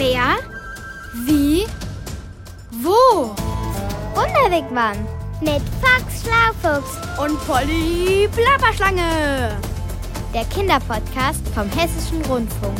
Wer? Wie? Wo? Wunderwigwam mit Fox Schlaufuchs Und Polly Plapperschlange. der Kinderpodcast vom Hessischen Rundfunk.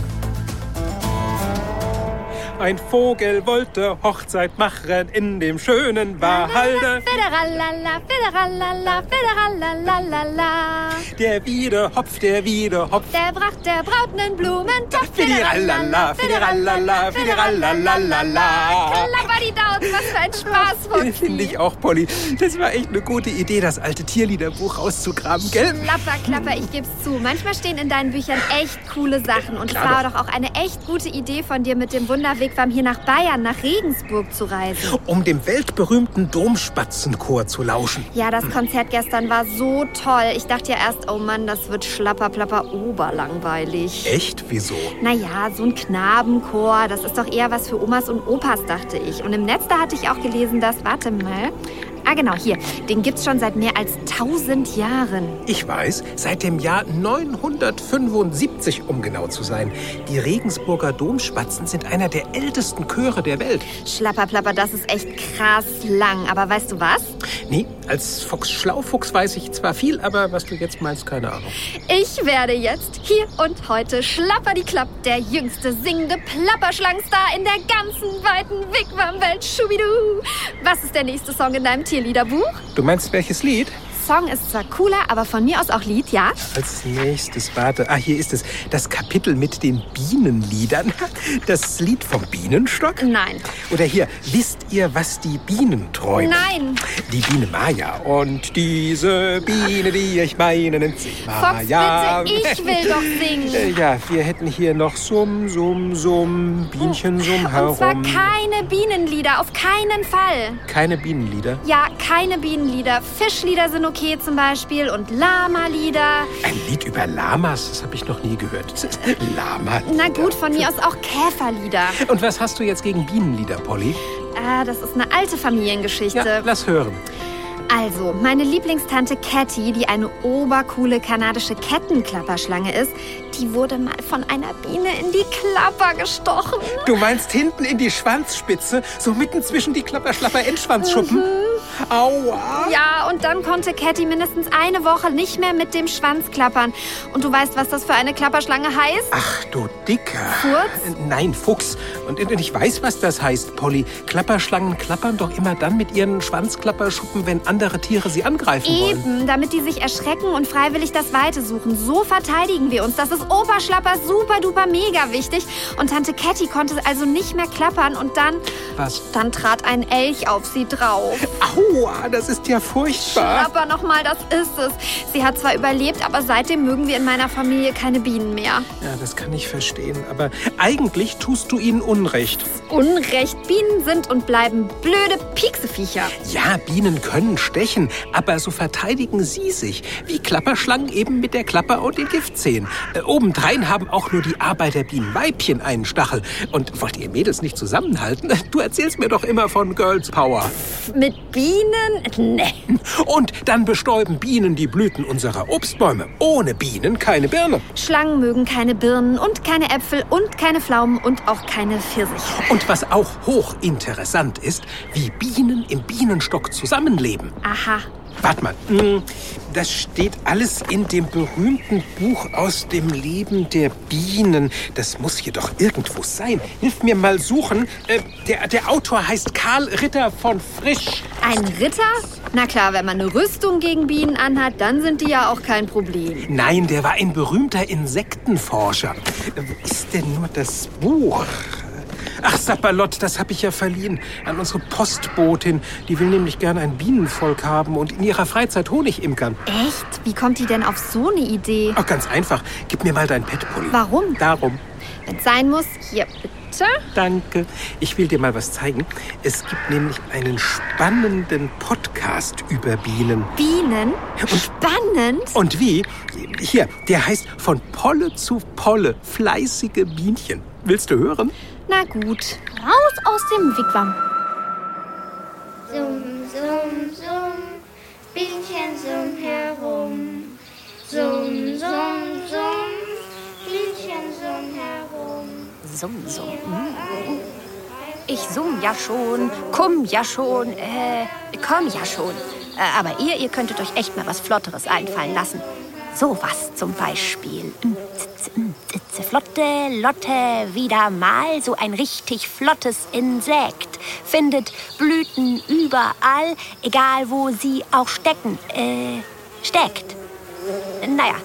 Ein Vogel wollte Hochzeit machen in dem schönen Wahalde. Federalala, federalala, federalala. Der Wiedehopf, der Wiedehopf. Der bracht der Braut nen Blumentopf. Federalala, federalala, federalala. Klapperditaut, was für ein Spaß. Finde ich auch, Polly. Das war echt eine gute Idee, das alte Tierliederbuch auszugraben, gell? Klapper, klapper, ich geb's zu. Manchmal stehen in deinen Büchern echt coole Sachen. Und es war doch auch eine echt gute Idee von dir, mit dem Wunderwegwam hier nach Bayern, nach Regensburg zu reisen. Um dem weltberühmten Domspatzenchor zu lauschen. Ja, das Konzert gestern war so toll. Ich dachte ja erst, oh Mann, das wird schlapper, plapper, oberlangweilig. Echt? Wieso? Naja, so ein Knabenchor, das ist doch eher was für Omas und Opas, dachte ich. Und im Netz, da hatte ich auch gelesen, dass, warte mal, ah genau, hier, den gibt's schon seit mehr als 1000 Jahren. Ich weiß, seit dem Jahr 975, um genau zu sein. Die Regensburger Domspatzen sind einer der ältesten Chöre der Welt. Schlapperplapper, das ist echt krass lang. Aber weißt du was? Nee, als Fox Schlaufuchs weiß ich zwar viel, aber was du jetzt meinst, keine Ahnung. Ich werde jetzt hier und heute Schlapper die Klapp, der jüngste singende Plapperschlangstar in der ganzen weiten Wigwam-Welt. Schubidu. Was ist der nächste Song in deinem Tierliederbuch? Du meinst welches Lied? Song ist zwar cooler, aber von mir aus auch Lied, ja? Als nächstes, warte. Ah, hier ist es. Das Kapitel mit den Bienenliedern. Das Lied vom Bienenstock? Nein. Oder hier, wisst ihr, was die Bienen träumen? Nein. Die Biene Maya. Und diese Biene, die ich meine, nennt sich Fox, Maya. bitte, ich will doch singen. Ja, wir hätten hier noch Summ, Summ, Summ, Bienchen summ Und zwar herum. keine Bienenlieder, auf keinen Fall. Keine Bienenlieder. Ja, keine Bienenlieder. Fischlieder sind okay zum Beispiel und Lama-Lieder. Ein Lied über Lamas, das habe ich noch nie gehört. Lama. Na gut, von mir aus auch Käferlieder. Und was hast du jetzt gegen Bienenlieder, Polly? Ah, das ist eine alte Familiengeschichte. Ja, lass hören. Also, meine Lieblingstante Catty, die eine obercoole kanadische Kettenklapperschlange ist, die wurde mal von einer Biene in die Klapper gestochen. Du meinst hinten in die Schwanzspitze, so mitten zwischen die Klapper-Schlapper-Endschwanzschuppen? Aua! Ja, und dann konnte Catty mindestens eine Woche nicht mehr mit dem Schwanz klappern. Und du weißt, was das für eine Klapperschlange heißt? Ach du Dicker. Furz? Äh, Nein, Fuchs. Und ich weiß, was das heißt, Polly. Klapperschlangen klappern doch immer dann mit ihren Schwanzklapperschuppen, wenn andere Tiere sie angreifen wollen. Eben, damit die sich erschrecken und freiwillig das Weite suchen. So verteidigen wir uns. Das ist Oberschlapper super duper mega wichtig. Und Tante Catty konnte also nicht mehr klappern und dann, Was? dann trat ein Elch auf sie drauf. Aua, das ist ja furchtbar. Klapper nochmal, das ist es. Sie hat zwar überlebt, aber seitdem mögen wir in meiner Familie keine Bienen mehr. Ja, das kann ich verstehen. Aber eigentlich tust du ihnen Unrecht. Unrecht, Bienen sind und bleiben blöde Piekseviecher. Ja, Bienen können stechen, aber so verteidigen sie sich. Wie Klapperschlangen eben mit der Klapper und den Giftzähnen. Äh, obendrein haben auch nur die Arbeiterbienenweibchen einen Stachel. Und wollt ihr Mädels nicht zusammenhalten? Du erzählst mir doch immer von Girls Power. Mit Bienen? Nee. Und dann bestäuben Bienen die Blüten unserer Obstbäume. Ohne Bienen keine Birne. Schlangen mögen keine Birnen und keine Äpfel und keine Pflaumen und auch keine Pfirsiche. Und was auch hochinteressant ist, wie Bienen im Bienenstock zusammenleben. Aha. Warte mal, mm, das steht alles in dem berühmten Buch aus dem Leben der Bienen. Das muss hier doch irgendwo sein. Hilf mir mal suchen. Äh, der, der Autor heißt Karl Ritter von Frisch. Ein Ritter? Na klar, wenn man eine Rüstung gegen Bienen anhat, dann sind die ja auch kein Problem. Nein, der war ein berühmter Insektenforscher. Wo ist denn nur das Buch? Ach, Sapperlott, das habe ich ja verliehen an unsere Postbotin. Die will nämlich gerne ein Bienenvolk haben und in ihrer Freizeit Honig imkern. Echt? Wie kommt die denn auf so eine Idee? Ach, ganz einfach. Gib mir mal dein Pet, Polly. Warum? Darum. Wenn es sein muss, hier bitte. Danke. Ich will dir mal was zeigen. Es gibt nämlich einen spannenden Podcast über Bienen. Bienen? Spannend. Und wie? Hier, der heißt Von Polle zu Polle. Fleißige Bienchen. Willst du hören? Na gut. Raus aus dem Wigwam. Summ, summ, summ, Bienchen summ herum. Summ, summ, summ, Bienchen summ herum. Summ, summ. Ich summ ja schon, komm ja schon, äh, komm ja schon. Äh, aber ihr, ihr könntet euch echt mal was Flotteres einfallen lassen. Sowas zum Beispiel. Flotte, Lotte, wieder mal so ein richtig flottes Insekt. Findet Blüten überall, egal wo sie auch stecken. Äh, steckt. Naja,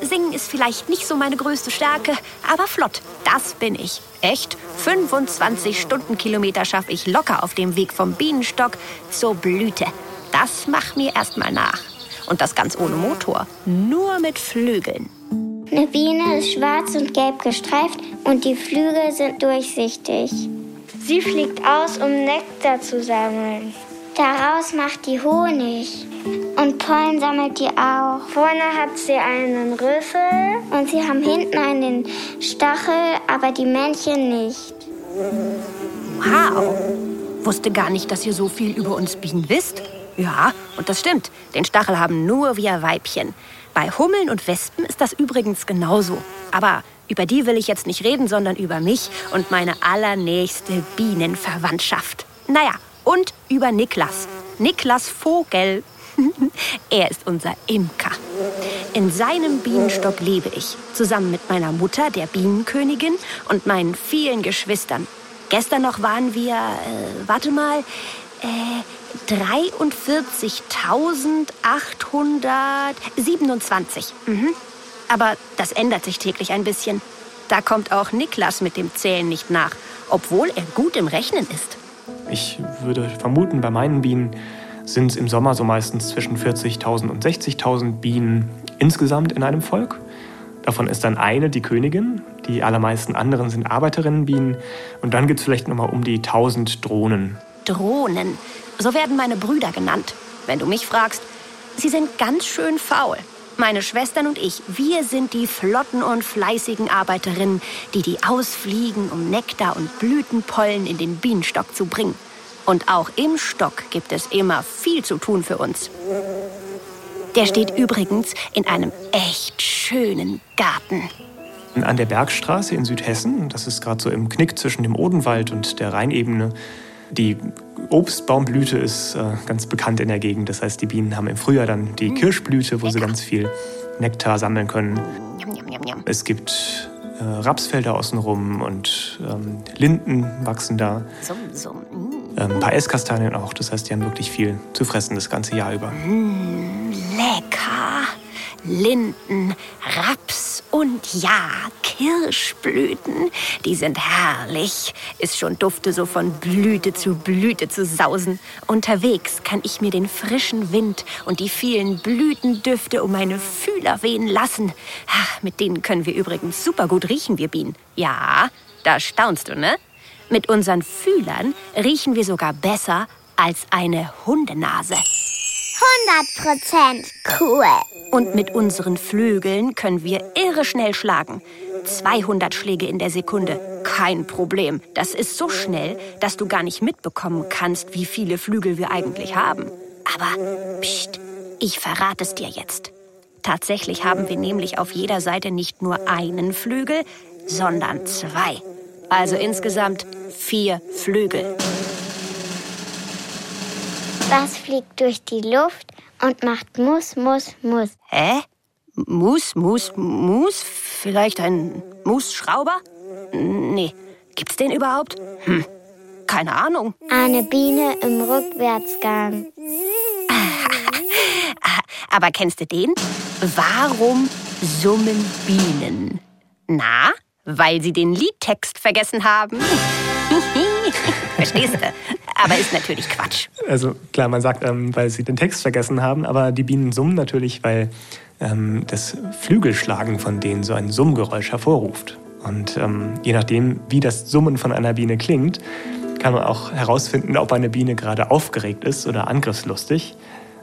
Singen ist vielleicht nicht so meine größte Stärke, aber flott, das bin ich. Echt? 25 Stundenkilometer schaffe ich locker auf dem Weg vom Bienenstock zur Blüte. Das mach mir erstmal nach. Und das ganz ohne Motor, nur mit Flügeln. Eine Biene ist schwarz und gelb gestreift und die Flügel sind durchsichtig. Sie fliegt aus, um Nektar zu sammeln. Daraus macht die Honig. Und Pollen sammelt die auch. Vorne hat sie einen Rüssel und sie haben hinten einen Stachel, aber die Männchen nicht. Wow! Wusste gar nicht, dass ihr so viel über uns Bienen wisst. Ja, und das stimmt. Den Stachel haben nur wir Weibchen. Bei Hummeln und Wespen ist das übrigens genauso. Aber über die will ich jetzt nicht reden, sondern über mich und meine allernächste Bienenverwandtschaft. Naja, und über Niklas. Niklas Vogel. er ist unser Imker. In seinem Bienenstock lebe ich, zusammen mit meiner Mutter, der Bienenkönigin, und meinen vielen Geschwistern. Gestern noch waren wir, äh, warte mal, äh, 43.827. Mhm. Aber das ändert sich täglich ein bisschen. Da kommt auch Niklas mit dem Zählen nicht nach, obwohl er gut im Rechnen ist. Ich würde vermuten, bei meinen Bienen sind es im Sommer so meistens zwischen 40.000 und 60.000 Bienen insgesamt in einem Volk. Davon ist dann eine die Königin, die allermeisten anderen sind Arbeiterinnenbienen und dann gibt es vielleicht noch mal um die 1000 Drohnen. Drohnen, so werden meine Brüder genannt. Wenn du mich fragst, sie sind ganz schön faul. Meine Schwestern und ich, wir sind die flotten und fleißigen Arbeiterinnen, die die ausfliegen, um Nektar und Blütenpollen in den Bienenstock zu bringen. Und auch im Stock gibt es immer viel zu tun für uns. Der steht übrigens in einem echt schönen Garten. An der Bergstraße in Südhessen, das ist gerade so im Knick zwischen dem Odenwald und der Rheinebene, die Obstbaumblüte ist äh, ganz bekannt in der Gegend. Das heißt, die Bienen haben im Frühjahr dann die Kirschblüte, wo sie ganz viel Nektar sammeln können. Es gibt äh, Rapsfelder außenrum und ähm, Linden wachsen da. Mm. Ähm, ein paar Esskastanien auch. Das heißt, die haben wirklich viel zu fressen das ganze Jahr über. Mm, lecker! Linden, Raps und ja, Kirschblüten. Die sind herrlich. Ist schon dufte so von Blüte zu Blüte zu sausen. Unterwegs kann ich mir den frischen Wind und die vielen Blütendüfte um meine Fühler wehen lassen. Ach, mit denen können wir übrigens super gut riechen, wir Bienen. Ja, da staunst du, ne? Mit unseren Fühlern riechen wir sogar besser als eine Hundenase. 100 Prozent cool. Und mit unseren Flügeln können wir irre schnell schlagen. 200 Schläge in der Sekunde. Kein Problem. Das ist so schnell, dass du gar nicht mitbekommen kannst, wie viele Flügel wir eigentlich haben. Aber, pst, ich verrate es dir jetzt. Tatsächlich haben wir nämlich auf jeder Seite nicht nur einen Flügel, sondern zwei. Also insgesamt vier Flügel. Was fliegt durch die Luft und macht Mus, Mus, Mus? Hä? Mus, Mus, Mus? Vielleicht ein Musschrauber? Nee. Gibt's den überhaupt? Hm. Keine Ahnung. Eine Biene im Rückwärtsgang. Aber kennst du den? Warum summen Bienen? Na, weil sie den Liedtext vergessen haben. Verstehst du? Aber ist natürlich Quatsch. Also klar, man sagt, ähm, weil sie den Text vergessen haben, aber die Bienen summen natürlich, weil ähm, das Flügelschlagen von denen so ein Summgeräusch hervorruft. Und ähm, je nachdem, wie das Summen von einer Biene klingt, kann man auch herausfinden, ob eine Biene gerade aufgeregt ist oder angriffslustig.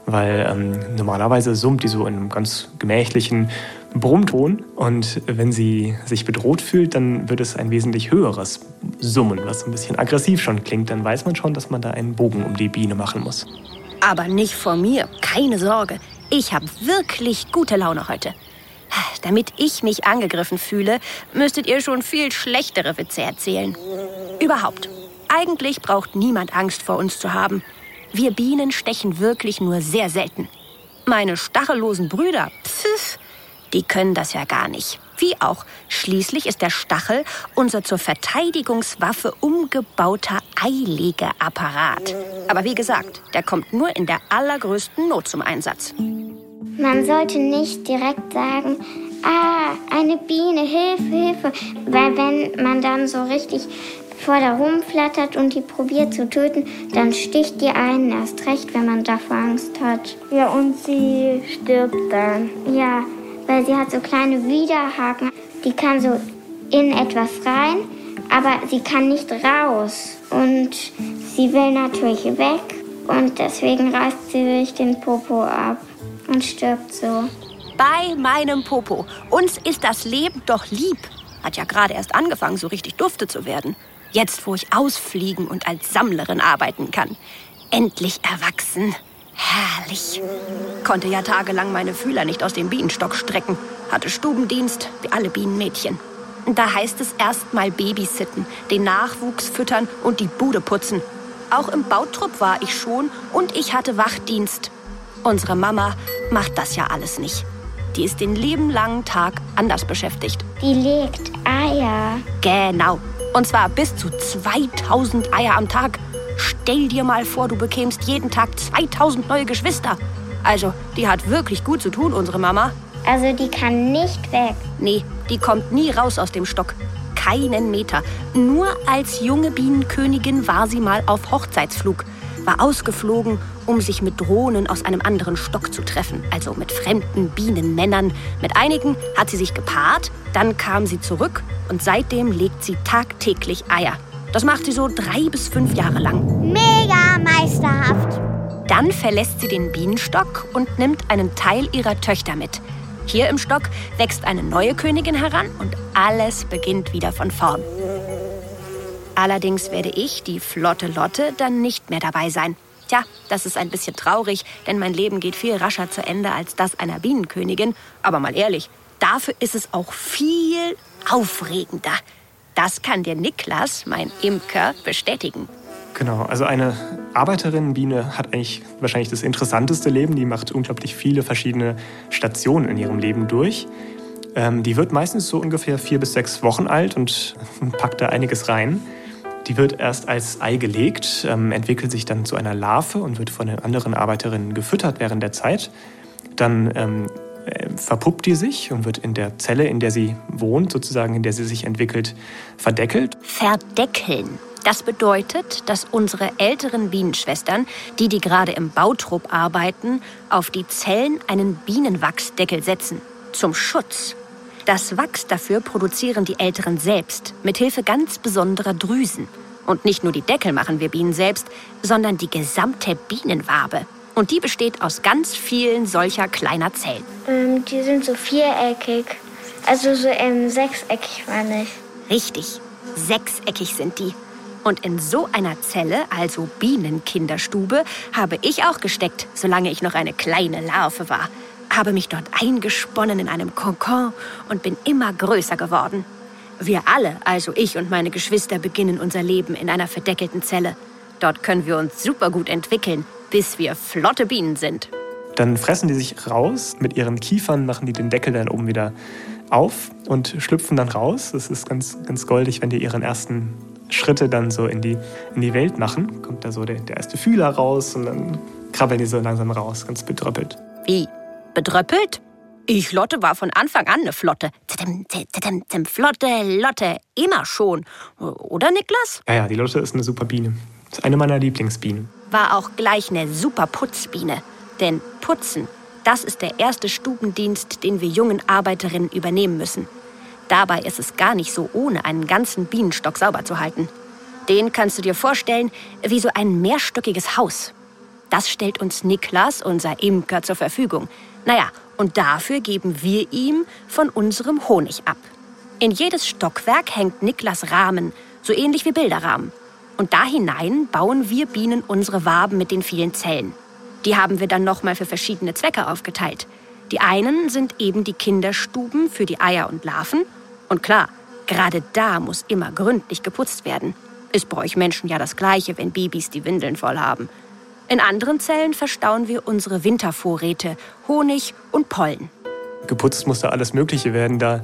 Weil ähm, normalerweise summt die so in einem ganz gemächlichen Brummton. Und wenn sie sich bedroht fühlt, dann wird es ein wesentlich höheres Summen, was ein bisschen aggressiv schon klingt. Dann weiß man schon, dass man da einen Bogen um die Biene machen muss. Aber nicht vor mir, keine Sorge. Ich habe wirklich gute Laune heute. Damit ich mich angegriffen fühle, müsstet ihr schon viel schlechtere Witze erzählen. Überhaupt. Eigentlich braucht niemand Angst vor uns zu haben. Wir Bienen stechen wirklich nur sehr selten. Meine stachellosen Brüder, pfiff, die können das ja gar nicht. Wie auch, schließlich ist der Stachel unser zur Verteidigungswaffe umgebauter Eilegeapparat. Aber wie gesagt, der kommt nur in der allergrößten Not zum Einsatz. Man sollte nicht direkt sagen, ah, eine Biene, Hilfe, Hilfe. Weil wenn man dann so richtig vor da rumflattert und die probiert zu töten, dann sticht die einen erst recht, wenn man davor Angst hat. Ja, und sie stirbt dann. Ja, weil sie hat so kleine Widerhaken. Die kann so in etwas rein, aber sie kann nicht raus. Und sie will natürlich weg und deswegen reißt sie sich den Popo ab und stirbt so. Bei meinem Popo. Uns ist das Leben doch lieb. Hat ja gerade erst angefangen, so richtig dufte zu werden. Jetzt, wo ich ausfliegen und als Sammlerin arbeiten kann. Endlich erwachsen. Herrlich. Konnte ja tagelang meine Fühler nicht aus dem Bienenstock strecken. Hatte Stubendienst, wie alle Bienenmädchen. Da heißt es erst mal babysitten, den Nachwuchs füttern und die Bude putzen. Auch im Bautrupp war ich schon und ich hatte Wachdienst. Unsere Mama macht das ja alles nicht. Die ist den lieben langen Tag anders beschäftigt. Die legt Eier. Genau. Und zwar bis zu 2000 Eier am Tag. Stell dir mal vor, du bekämst jeden Tag 2000 neue Geschwister. Also, die hat wirklich gut zu tun, unsere Mama. Also die kann nicht weg. Nee, die kommt nie raus aus dem Stock. Keinen Meter. Nur als junge Bienenkönigin war sie mal auf Hochzeitsflug. War ausgeflogen, um sich mit Drohnen aus einem anderen Stock zu treffen. Also mit fremden Bienenmännern. Mit einigen hat sie sich gepaart, dann kam sie zurück und seitdem legt sie tagtäglich Eier. Das macht sie so drei bis fünf Jahre lang. Mega meisterhaft. Dann verlässt sie den Bienenstock und nimmt einen Teil ihrer Töchter mit. Hier im Stock wächst eine neue Königin heran und alles beginnt wieder von vorn. Allerdings werde ich, die flotte Lotte, dann nicht mehr dabei sein. Tja, das ist ein bisschen traurig, denn mein Leben geht viel rascher zu Ende als das einer Bienenkönigin. Aber mal ehrlich, dafür ist es auch viel aufregender. Das kann dir Niklas, mein Imker, bestätigen. Genau, also eine Arbeiterinnenbiene hat eigentlich wahrscheinlich das interessanteste Leben. Die macht unglaublich viele verschiedene Stationen in ihrem Leben durch. Ähm, die wird meistens so ungefähr vier bis sechs Wochen alt und packt da einiges rein. Die wird erst als Ei gelegt, ähm, entwickelt sich dann zu einer Larve und wird von den anderen Arbeiterinnen gefüttert während der Zeit. Dann ähm, äh, verpuppt die sich und wird in der Zelle, in der sie wohnt, sozusagen, in der sie sich entwickelt, verdeckelt. Verdeckeln. Das bedeutet, dass unsere älteren Bienenschwestern, die, die gerade im Bautrupp arbeiten, auf die Zellen einen Bienenwachsdeckel setzen. Zum Schutz. Das Wachs dafür produzieren die Älteren selbst, mit Hilfe ganz besonderer Drüsen. Und nicht nur die Deckel machen wir Bienen selbst, sondern die gesamte Bienenwabe. Und die besteht aus ganz vielen solcher kleiner Zellen. Ähm, die sind so viereckig. Also so ähm, sechseckig, meine ich. Richtig, sechseckig sind die. Und in so einer Zelle, also Bienenkinderstube, habe ich auch gesteckt, solange ich noch eine kleine Larve war. Habe mich dort eingesponnen in einem Kokon und bin immer größer geworden. Wir alle, also ich und meine Geschwister, beginnen unser Leben in einer verdeckelten Zelle. Dort können wir uns super gut entwickeln, bis wir flotte Bienen sind. Dann fressen die sich raus. Mit ihren Kiefern machen die den Deckel dann oben wieder auf und schlüpfen dann raus. Das ist ganz, ganz goldig, wenn die ihren ersten Schritte dann so in die, in die Welt machen. Kommt da so der, der erste Fühler raus und dann krabbeln die so langsam raus, ganz bedröppelt. Wie? Bedröppelt? Ich Lotte war von Anfang an eine Flotte. Zim, zim, zim, Flotte, Lotte, immer schon. Oder, Niklas? Ja, ja, die Lotte ist eine super Biene. Ist eine meiner Lieblingsbienen war auch gleich eine super Putzbiene. Denn Putzen, das ist der erste Stubendienst, den wir jungen Arbeiterinnen übernehmen müssen. Dabei ist es gar nicht so ohne, einen ganzen Bienenstock sauber zu halten. Den kannst du dir vorstellen wie so ein mehrstöckiges Haus. Das stellt uns Niklas, unser Imker, zur Verfügung. Naja, und dafür geben wir ihm von unserem Honig ab. In jedes Stockwerk hängt Niklas Rahmen, so ähnlich wie Bilderrahmen. Und da hinein bauen wir Bienen unsere Waben mit den vielen Zellen. Die haben wir dann nochmal für verschiedene Zwecke aufgeteilt. Die einen sind eben die Kinderstuben für die Eier und Larven. Und klar, gerade da muss immer gründlich geputzt werden. Ist bei euch Menschen ja das Gleiche, wenn Babys die Windeln voll haben. In anderen Zellen verstauen wir unsere Wintervorräte, Honig und Pollen. Geputzt muss da alles Mögliche werden. Da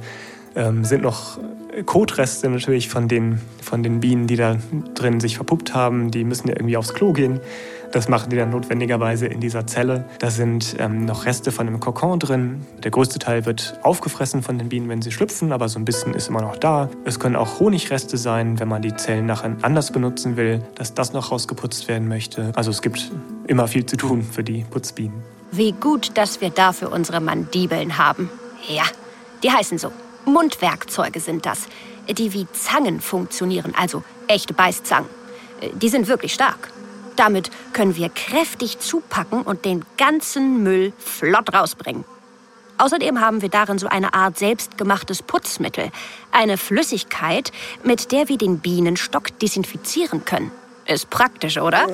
ähm, sind noch Kotreste natürlich von den, von den Bienen, die da drin sich verpuppt haben. Die müssen ja irgendwie aufs Klo gehen. Das machen die dann notwendigerweise in dieser Zelle. Da sind ähm, noch Reste von einem Kokon drin. Der größte Teil wird aufgefressen von den Bienen, wenn sie schlüpfen, aber so ein bisschen ist immer noch da. Es können auch Honigreste sein, wenn man die Zellen nachher anders benutzen will, dass das noch rausgeputzt werden möchte. Also es gibt immer viel zu tun für die Putzbienen. Wie gut, dass wir dafür unsere Mandibeln haben. Ja, die heißen so. Mundwerkzeuge sind das, die wie Zangen funktionieren, also echte Beißzangen. Die sind wirklich stark. Damit können wir kräftig zupacken und den ganzen Müll flott rausbringen. Außerdem haben wir darin so eine Art selbstgemachtes Putzmittel, eine Flüssigkeit, mit der wir den Bienenstock desinfizieren können. Ist praktisch, oder?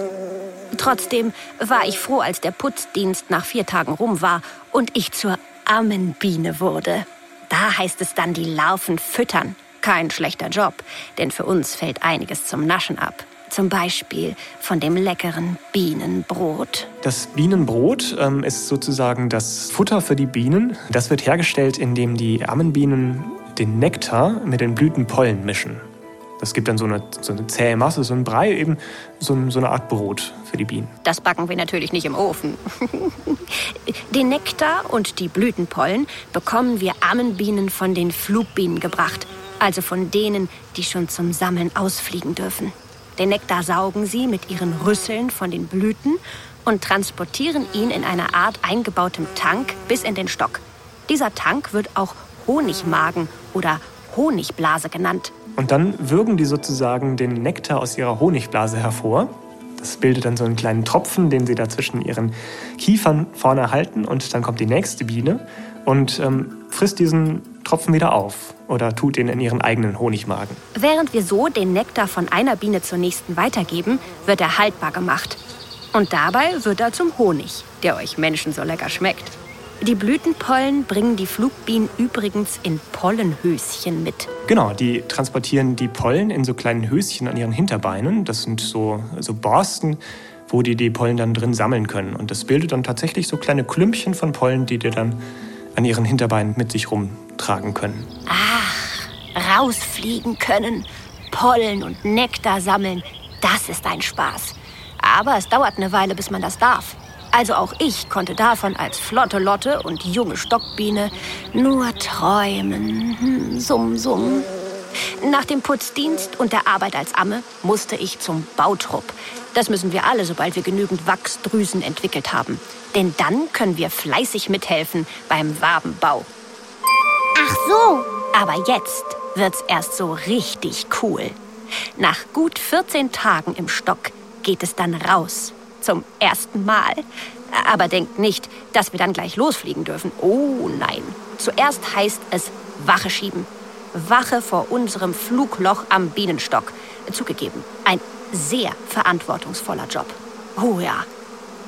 Trotzdem war ich froh, als der Putzdienst nach vier Tagen rum war und ich zur Ammenbiene wurde. Da heißt es dann die Larven füttern. Kein schlechter Job, denn für uns fällt einiges zum Naschen ab. Zum Beispiel von dem leckeren Bienenbrot. Das Bienenbrot ähm, ist sozusagen das Futter für die Bienen. Das wird hergestellt, indem die Ammenbienen den Nektar mit den Blütenpollen mischen. Das gibt dann so eine, so eine zähe Masse, so ein Brei, eben so, so eine Art Brot für die Bienen. Das backen wir natürlich nicht im Ofen. den Nektar und die Blütenpollen bekommen wir Ammenbienen von den Flugbienen gebracht, also von denen, die schon zum Sammeln ausfliegen dürfen. Den Nektar saugen sie mit ihren Rüsseln von den Blüten und transportieren ihn in einer Art eingebautem Tank bis in den Stock. Dieser Tank wird auch Honigmagen oder Honigblase genannt. Und dann würgen die sozusagen den Nektar aus ihrer Honigblase hervor. Das bildet dann so einen kleinen Tropfen, den sie da zwischen ihren Kiefern vorne halten. Und dann kommt die nächste Biene und ähm, frisst diesen Tropfen wieder auf oder tut ihn in ihren eigenen Honigmagen. Während wir so den Nektar von einer Biene zur nächsten weitergeben, wird er haltbar gemacht. Und dabei wird er zum Honig, der euch Menschen so lecker schmeckt. Die Blütenpollen bringen die Flugbienen übrigens in Pollenhöschen mit. Genau, die transportieren die Pollen in so kleinen Höschen an ihren Hinterbeinen. Das sind so, so Borsten, wo die die Pollen dann drin sammeln können. Und das bildet dann tatsächlich so kleine Klümpchen von Pollen, die dir dann an ihren Hinterbeinen mit sich rumtragen können. Ach, rausfliegen können, Pollen und Nektar sammeln, das ist ein Spaß. Aber es dauert eine Weile, bis man das darf. Also auch ich konnte davon als flotte Lotte und junge Stockbiene nur träumen. Hm, summ, summ. Nach dem Putzdienst und der Arbeit als Amme musste ich zum Bautrupp. Das müssen wir alle, sobald wir genügend Wachsdrüsen entwickelt haben. Denn dann können wir fleißig mithelfen beim Wabenbau. Ach so. Aber jetzt wird's erst so richtig cool. Nach gut 14 Tagen im Stock geht es dann raus zum ersten Mal. Aber denkt nicht, dass wir dann gleich losfliegen dürfen. Oh nein. Zuerst heißt es Wache schieben. Wache vor unserem Flugloch am Bienenstock. Zugegeben, ein sehr verantwortungsvoller Job. Oh ja,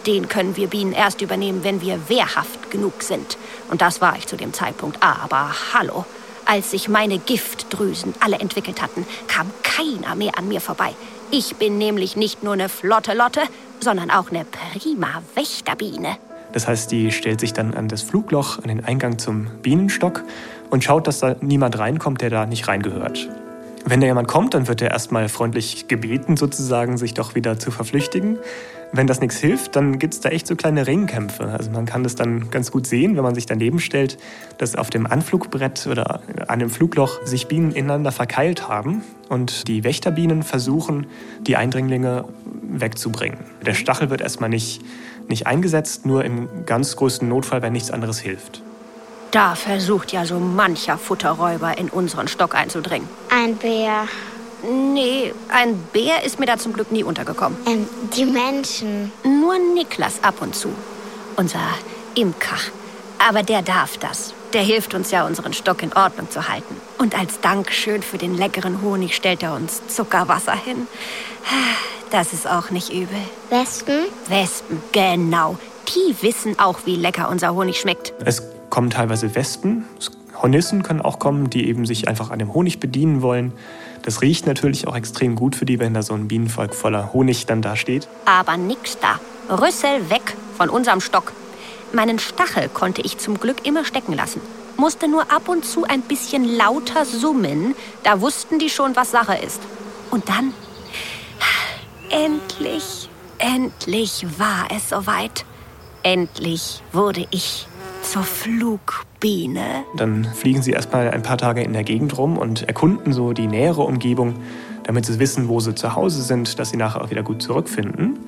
den können wir Bienen erst übernehmen, wenn wir wehrhaft genug sind. Und das war ich zu dem Zeitpunkt. Aber hallo, als sich meine Giftdrüsen alle entwickelt hatten, kam keiner mehr an mir vorbei. Ich bin nämlich nicht nur eine flotte Lotte, sondern auch eine prima Wächterbiene. Das heißt, die stellt sich dann an das Flugloch, an den Eingang zum Bienenstock und schaut, dass da niemand reinkommt, der da nicht reingehört. Wenn da jemand kommt, dann wird er erstmal freundlich gebeten, sozusagen, sich doch wieder zu verflüchtigen. Wenn das nichts hilft, dann gibt es da echt so kleine Ringkämpfe. Also man kann das dann ganz gut sehen, wenn man sich daneben stellt, dass auf dem Anflugbrett oder an dem Flugloch sich Bienen ineinander verkeilt haben und die Wächterbienen versuchen, die Eindringlinge wegzubringen. Der Stachel wird erstmal nicht, nicht eingesetzt, nur im ganz größten Notfall, wenn nichts anderes hilft. Da versucht ja so mancher Futterräuber in unseren Stock einzudringen. Ein Bär. Nee, ein Bär ist mir da zum Glück nie untergekommen. Ähm, die Menschen. Nur Niklas ab und zu. Unser Imker. Aber der darf das. Der hilft uns ja, unseren Stock in Ordnung zu halten. Und als Dankeschön für den leckeren Honig stellt er uns Zuckerwasser hin. Das ist auch nicht übel. Wespen? Wespen, genau. Die wissen auch, wie lecker unser Honig schmeckt. Es kommen teilweise Wespen. Hornissen können auch kommen, die eben sich einfach an dem Honig bedienen wollen. Das riecht natürlich auch extrem gut für die, wenn da so ein Bienenvolk voller Honig dann da steht. Aber nix da. Rüssel weg von unserem Stock. Meinen Stachel konnte ich zum Glück immer stecken lassen. Musste nur ab und zu ein bisschen lauter summen. Da wussten die schon, was Sache ist. Und dann, endlich, endlich war es soweit. Endlich wurde ich zur Flugbiene. Dann fliegen sie erstmal ein paar Tage in der Gegend rum und erkunden so die nähere Umgebung, damit sie wissen, wo sie zu Hause sind, dass sie nachher auch wieder gut zurückfinden.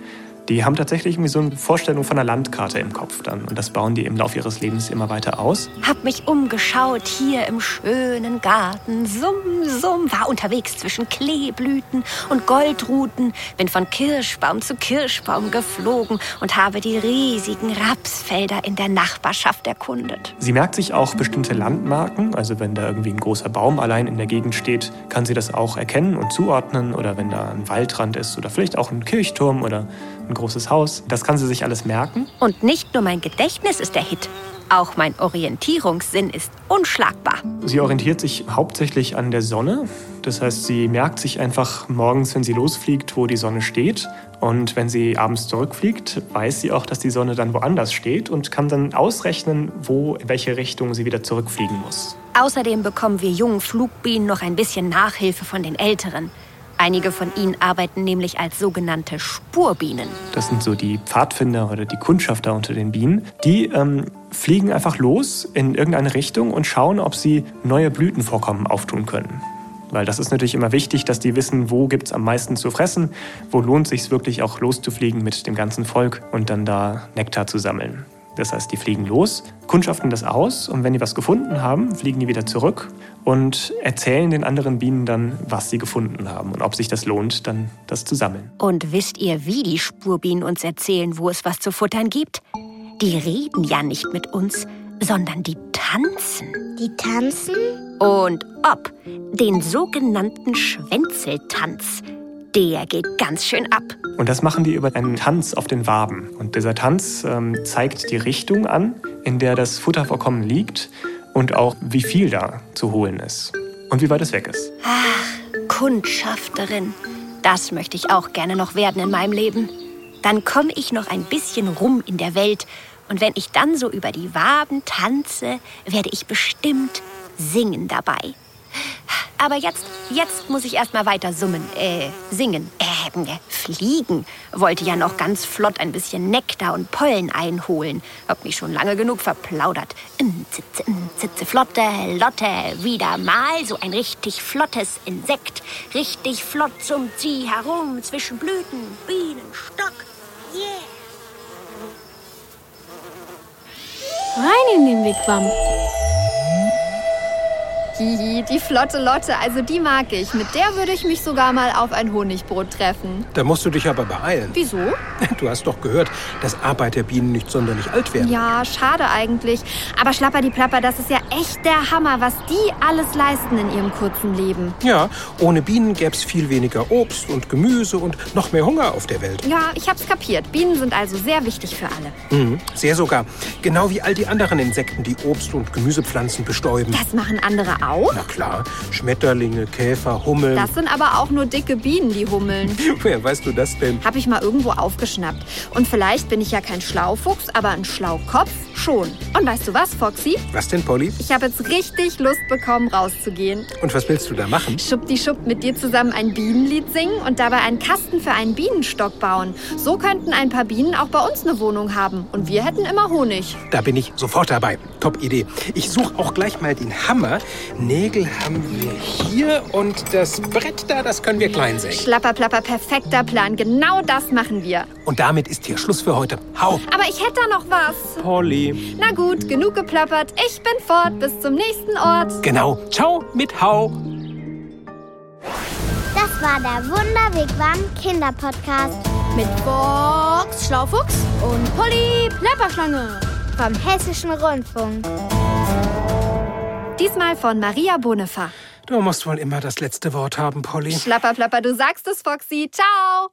Die haben tatsächlich irgendwie so eine Vorstellung von einer Landkarte im Kopf dann. Und das bauen die im Laufe ihres Lebens immer weiter aus. Hab mich umgeschaut hier im schönen Garten. Summ, summ, war unterwegs zwischen Kleeblüten und Goldruten. Bin von Kirschbaum zu Kirschbaum geflogen und habe die riesigen Rapsfelder in der Nachbarschaft erkundet. Sie merkt sich auch bestimmte Landmarken. Also wenn da irgendwie ein großer Baum allein in der Gegend steht, kann sie das auch erkennen und zuordnen. Oder wenn da ein Waldrand ist oder vielleicht auch ein Kirchturm oder ein großes Haus. Das kann sie sich alles merken. Und nicht nur mein Gedächtnis ist der Hit. Auch mein Orientierungssinn ist unschlagbar. Sie orientiert sich hauptsächlich an der Sonne. Das heißt, sie merkt sich einfach morgens, wenn sie losfliegt, wo die Sonne steht. Und wenn sie abends zurückfliegt, weiß sie auch, dass die Sonne dann woanders steht und kann dann ausrechnen, wo, in welche Richtung sie wieder zurückfliegen muss. Außerdem bekommen wir jungen Flugbienen noch ein bisschen Nachhilfe von den Älteren. Einige von ihnen arbeiten nämlich als sogenannte Spurbienen. Das sind so die Pfadfinder oder die Kundschafter unter den Bienen. Die ähm, fliegen einfach los in irgendeine Richtung und schauen, ob sie neue Blütenvorkommen auftun können. Weil das ist natürlich immer wichtig, dass die wissen, wo gibt es am meisten zu fressen, wo lohnt sich wirklich auch loszufliegen mit dem ganzen Volk und dann da Nektar zu sammeln. Das heißt, die fliegen los, kundschaften das aus und wenn die was gefunden haben, fliegen die wieder zurück und erzählen den anderen Bienen dann, was sie gefunden haben und ob sich das lohnt, dann das zu sammeln. Und wisst ihr, wie die Spurbienen uns erzählen, wo es was zu futtern gibt? Die reden ja nicht mit uns, sondern die tanzen. Die tanzen? Und ob den sogenannten Schwänzeltanz. Der geht ganz schön ab. Und das machen die über einen Tanz auf den Waben. Und dieser Tanz ähm, zeigt die Richtung an, in der das Futtervorkommen liegt und auch wie viel da zu holen ist und wie weit es weg ist. Ach, Kundschafterin. Das möchte ich auch gerne noch werden in meinem Leben. Dann komme ich noch ein bisschen rum in der Welt. Und wenn ich dann so über die Waben tanze, werde ich bestimmt singen dabei. Aber jetzt, jetzt muss ich erst mal weiter summen, äh, singen, äh, fliegen. Wollte ja noch ganz flott ein bisschen Nektar und Pollen einholen. Hab mich schon lange genug verplaudert. Zitze, zitze, flotte, Lotte, wieder mal so ein richtig flottes Insekt. Richtig flott summt sie herum zwischen Blüten, Bienen, Stock. Yeah! Rein in den Wigwam. Hihi, die flotte Lotte, also die mag ich. Mit der würde ich mich sogar mal auf ein Honigbrot treffen. Da musst du dich aber beeilen. Wieso? Du hast doch gehört, dass Arbeiterbienen nicht sonderlich alt werden. Ja, schade eigentlich. Aber Schlapper die Plapper, das ist ja echt der Hammer, was die alles leisten in ihrem kurzen Leben. Ja, ohne Bienen gäbe es viel weniger Obst und Gemüse und noch mehr Hunger auf der Welt. Ja, ich hab's kapiert. Bienen sind also sehr wichtig für alle. Mhm, sehr sogar. Genau wie all die anderen Insekten, die Obst- und Gemüsepflanzen bestäuben. Das machen andere auch? Na klar, Schmetterlinge, Käfer, Hummeln. Das sind aber auch nur dicke Bienen, die hummeln. Woher weißt du das denn? Hab ich mal irgendwo aufgeschnappt. Und vielleicht bin ich ja kein Schlaufuchs, aber ein Schlaukopf schon. Und weißt du was, Foxy? Was denn, Polly? Ich habe jetzt richtig Lust bekommen, rauszugehen. Und was willst du da machen? Schuppdischupp mit dir zusammen ein Bienenlied singen und dabei einen Kasten für einen Bienenstock bauen. So könnten ein paar Bienen auch bei uns eine Wohnung haben. Und wir hätten immer Honig. Da bin ich sofort dabei. Top Idee. Ich suche auch gleich mal den Hammer. Nägel haben wir hier und das Brett da, das können wir klein sägen. Schlapperplapper, perfekter Plan. Genau das machen wir. Und damit ist hier Schluss für heute. Hau! Aber ich hätte da noch was. Polly. Na gut, genug geplappert. Ich bin fort. Bis zum nächsten Ort. Genau. Ciao mit Hau. Das war der Wunderwegwam Kinderpodcast Mit Box Schlaufuchs und Polly Plapperschlange. vom Hessischen Rundfunk. Diesmal von Maria Bonefa. Du musst wohl immer das letzte Wort haben, Polly. Schlapperplapper, du sagst es, Foxy. Ciao.